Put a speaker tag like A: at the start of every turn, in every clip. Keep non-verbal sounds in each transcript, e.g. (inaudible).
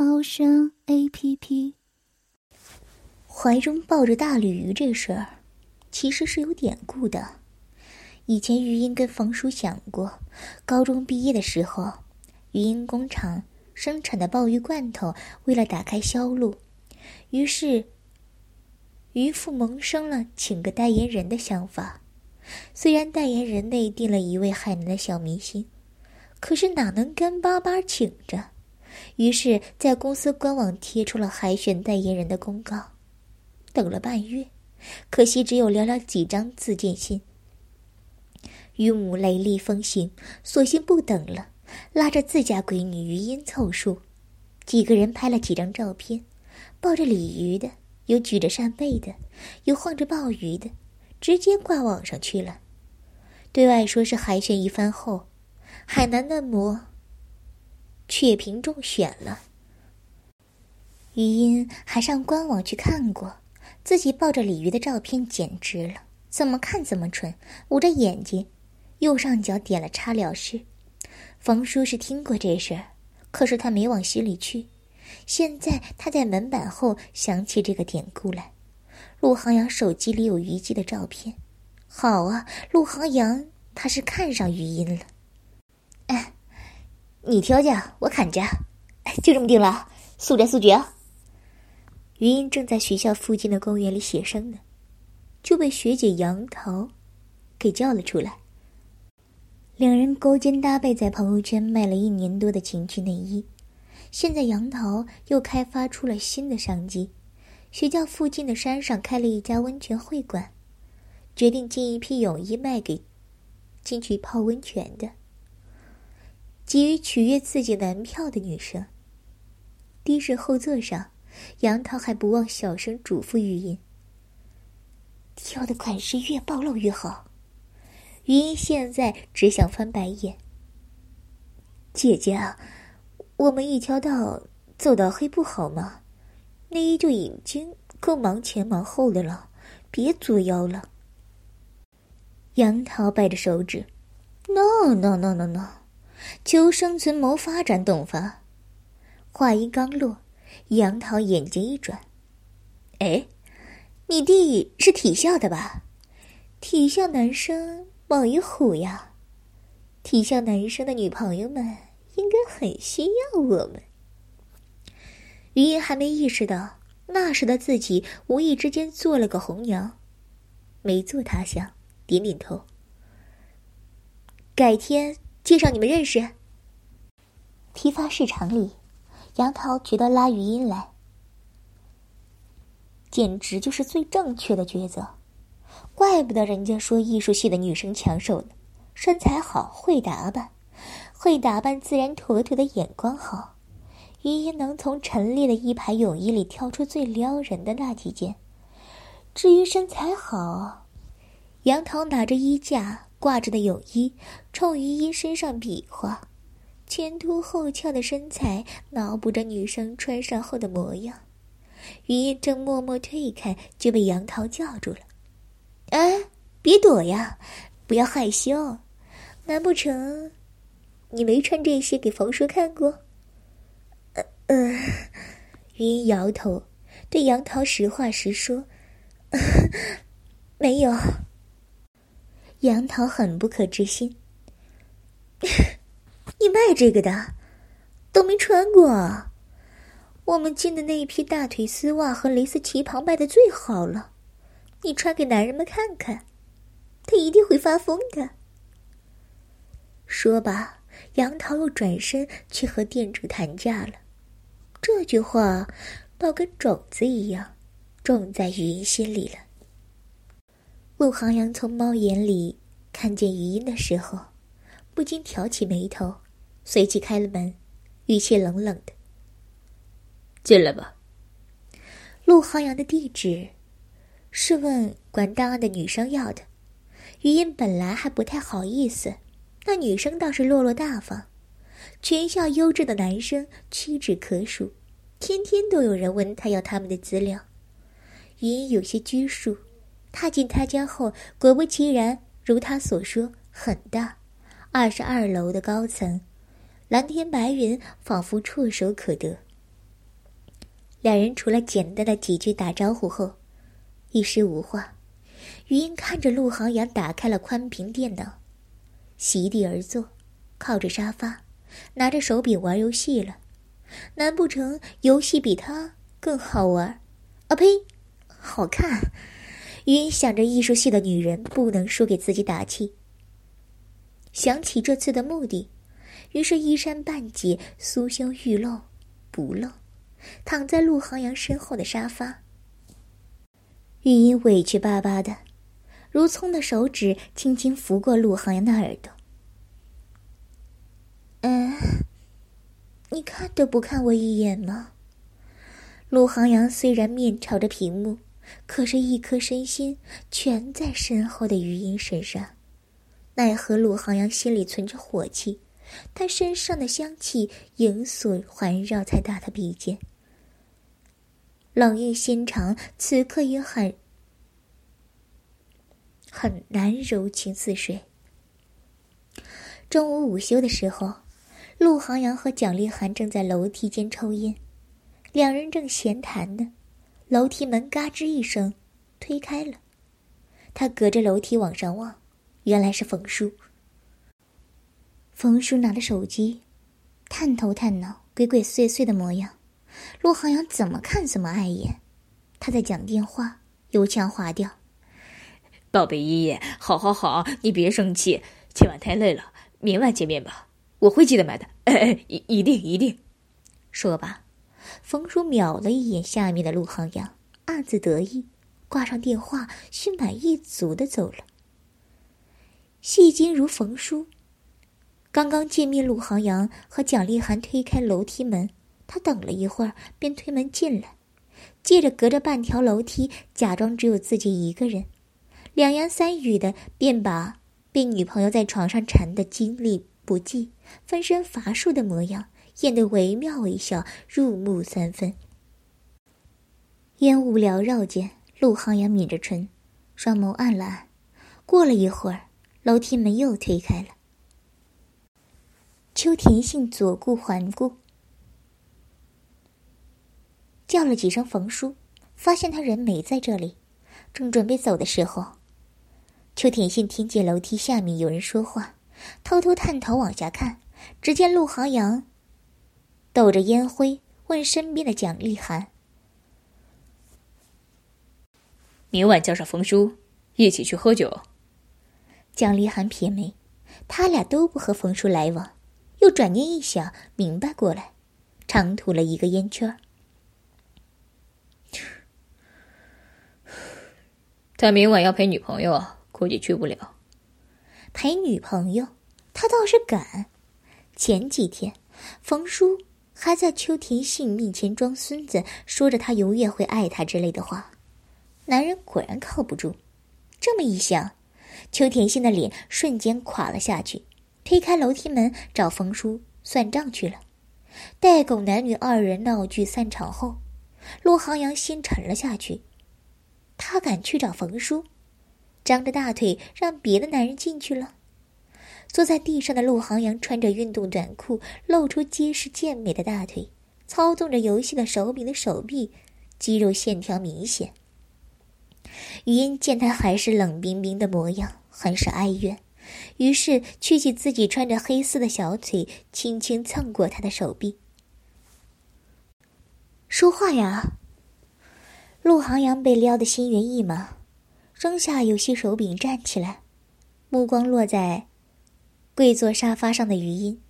A: 猫声 A P P。怀中抱着大鲤鱼这事儿，其实是有典故的。以前余音跟冯叔讲过，高中毕业的时候，余音工厂生产的鲍鱼罐头，为了打开销路，于是渔父萌生了请个代言人的想法。虽然代言人内定了一位海南的小明星。可是哪能干巴巴请着？于是，在公司官网贴出了海选代言人的公告。等了半月，可惜只有寥寥几张自荐信。于母雷厉风行，索性不等了，拉着自家闺女余音凑数，几个人拍了几张照片，抱着鲤鱼的，有举着扇贝的，有晃着鲍鱼的，直接挂网上去了。对外说是海选一番后。海南嫩模却凭中选了。余音还上官网去看过，自己抱着鲤鱼的照片简直了，怎么看怎么蠢，捂着眼睛，右上角点了叉了事。冯叔是听过这事儿，可是他没往心里去。现在他在门板后想起这个典故来。陆航阳手机里有虞姬的照片，好啊，陆航阳他是看上余音了。你挑价，我砍价，就这么定了，速战速决。余音正在学校附近的公园里写生呢，就被学姐杨桃给叫了出来。两人勾肩搭背，在朋友圈卖了一年多的情趣内衣。现在杨桃又开发出了新的商机，学校附近的山上开了一家温泉会馆，决定进一批泳衣卖给进去泡温泉的。急于取悦自己男票的女生。的士后座上，杨桃还不忘小声嘱咐余音：“挑的款式越暴露越好。”余音现在只想翻白眼。姐姐啊，我们一条道走到黑不好吗？内衣就已经够忙前忙后的了，别作妖了。杨桃摆着手指：“No no no no no。”求生存，谋发展，懂发。话音刚落，杨桃眼睛一转：“哎，你弟是体校的吧？体校男生猛一虎呀！体校男生的女朋友们应该很需要我们。”余音还没意识到，那时的自己无意之间做了个红娘，没做他想，点点头。改天。介绍你们认识。批发市场里，杨桃觉得拉余音来，简直就是最正确的抉择。怪不得人家说艺术系的女生抢手呢，身材好，会打扮，会打扮自然妥妥的眼光好。余音能从陈列的一排泳衣里挑出最撩人的那几件。至于身材好，杨桃拿着衣架。挂着的泳衣，冲于音身上比划，前凸后翘的身材脑补着女生穿上后的模样。于音正默默退开，就被杨桃叫住了：“哎，别躲呀，不要害羞。难不成你没穿这些给冯叔看过？”呃呃，余音摇头，对杨桃实话实说：“没有。”杨桃很不可置信：“ (laughs) 你卖这个的，都没穿过。我们进的那一批大腿丝袜和蕾丝旗袍卖的最好了，你穿给男人们看看，他一定会发疯的。”说罢，杨桃又转身去和店主谈价了。这句话，倒跟种子一样，种在余音心里了。陆航阳从猫眼里看见余音的时候，不禁挑起眉头，随即开了门，语气冷冷的：“
B: 进来吧。
A: 陆航阳的地址是问管档案的女生要的。余音本来还不太好意思，那女生倒是落落大方。全校优质的男生屈指可数，天天都有人问他要他们的资料。余音有些拘束，踏进他家后，果不其然，如他所说，很大，二十二楼的高层，蓝天白云仿佛触手可得。两人除了简单的几句打招呼后，一时无话。余音看着陆航阳打开了宽屏电脑，席地而坐，靠着沙发，拿着手柄玩游戏了。难不成游戏比他更好玩？啊呸，好看！余音想着艺术系的女人不能输给自己打气。想起这次的目的，于是衣衫半解，酥胸欲露不露，躺在陆航阳身后的沙发。余音委屈巴巴的。如葱的手指轻轻拂过陆航阳的耳朵。嗯，你看都不看我一眼吗？陆航阳虽然面朝着屏幕，可是，一颗身心全在身后的余音身上。奈何陆航阳心里存着火气，他身上的香气萦锁环绕在他的鼻尖，冷硬心肠，此刻也很。很难柔情似水。中午午休的时候，陆航阳和蒋丽涵正在楼梯间抽烟，两人正闲谈呢，楼梯门嘎吱一声推开了，他隔着楼梯往上望，原来是冯叔。冯叔拿着手机，探头探脑、鬼鬼祟祟的模样，陆航阳怎么看怎么碍眼。他在讲电话，油腔滑调。
B: 宝贝依依，好好好，你别生气，今晚太累了，明晚见面吧，我会记得买的，哎哎，一一定一定。
A: 说罢，冯叔瞄了一眼下面的陆航阳，暗自得意，挂上电话，心满意足的走了。戏精如冯叔，刚刚见面，陆航阳和蒋丽涵推开楼梯门，他等了一会儿，便推门进来，借着隔着半条楼梯，假装只有自己一个人。两言三语的，便把被女朋友在床上缠的精力不济、分身乏术的模样演得惟妙惟肖，入木三分。烟雾缭绕间，陆航阳抿着唇，双眸暗了暗。过了一会儿，楼梯门又推开了。邱田信左顾环顾，叫了几声冯叔，发现他人没在这里，正准备走的时候。邱田信听见楼梯下面有人说话，偷偷探头往下看，只见陆航阳抖着烟灰问身边的蒋立涵：“
B: 明晚叫上冯叔，一起去喝酒。”
A: 蒋立涵撇眉，他俩都不和冯叔来往，又转念一想，明白过来，长吐了一个烟圈
B: 他明晚要陪女朋友。估计去不了。
A: 陪女朋友，他倒是敢。前几天，冯叔还在邱田信面前装孙子，说着他永远会爱他之类的话。男人果然靠不住。这么一想，邱田信的脸瞬间垮了下去，推开楼梯门找冯叔算账去了。待狗男女二人闹剧散场后，陆航阳心沉了下去。他敢去找冯叔？张着大腿让别的男人进去了。坐在地上的陆航阳穿着运动短裤，露出结实健美的大腿，操纵着游戏的手柄的手臂，肌肉线条明显。余音见他还是冷冰冰的模样，很是哀怨，于是屈起自己穿着黑丝的小腿，轻轻蹭过他的手臂。说话呀！陆航阳被撩得心猿意马。扔下游戏手柄，站起来，目光落在跪坐沙发上的余音，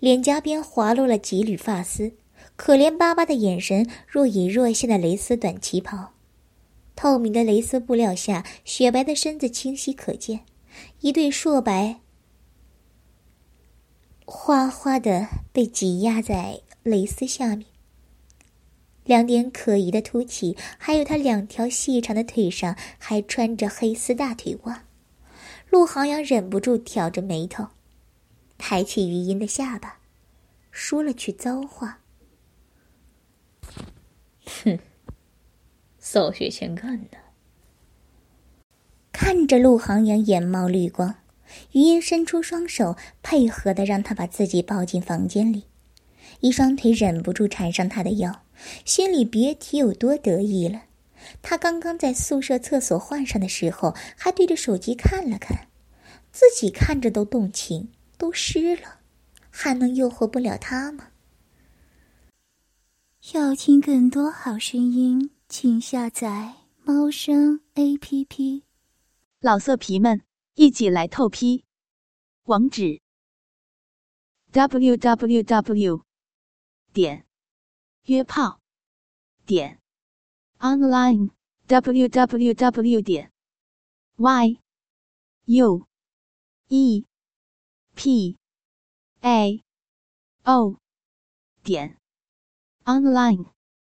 A: 脸颊边滑落了几缕发丝，可怜巴巴的眼神若隐若现的蕾丝短旗袍，透明的蕾丝布料下，雪白的身子清晰可见，一对硕白花花的被挤压在蕾丝下面。两点可疑的凸起，还有他两条细长的腿上还穿着黑丝大腿袜。陆航阳忍不住挑着眉头，抬起余音的下巴，说了句脏话：“
B: 哼，扫雪前干的。”
A: 看着陆航阳眼冒绿光，余音伸出双手，配合的让他把自己抱进房间里，一双腿忍不住缠上他的腰，心里别提有多得意了。他刚刚在宿舍厕所换上的时候，还对着手机看了看，自己看着都动情，都湿了，还能诱惑不了他吗？
C: 要听更多好声音，请下载猫声 A P P。老色皮们，一起来透批！网址：w w w 点约炮点 online w w w 点 y u e p a o 点 online。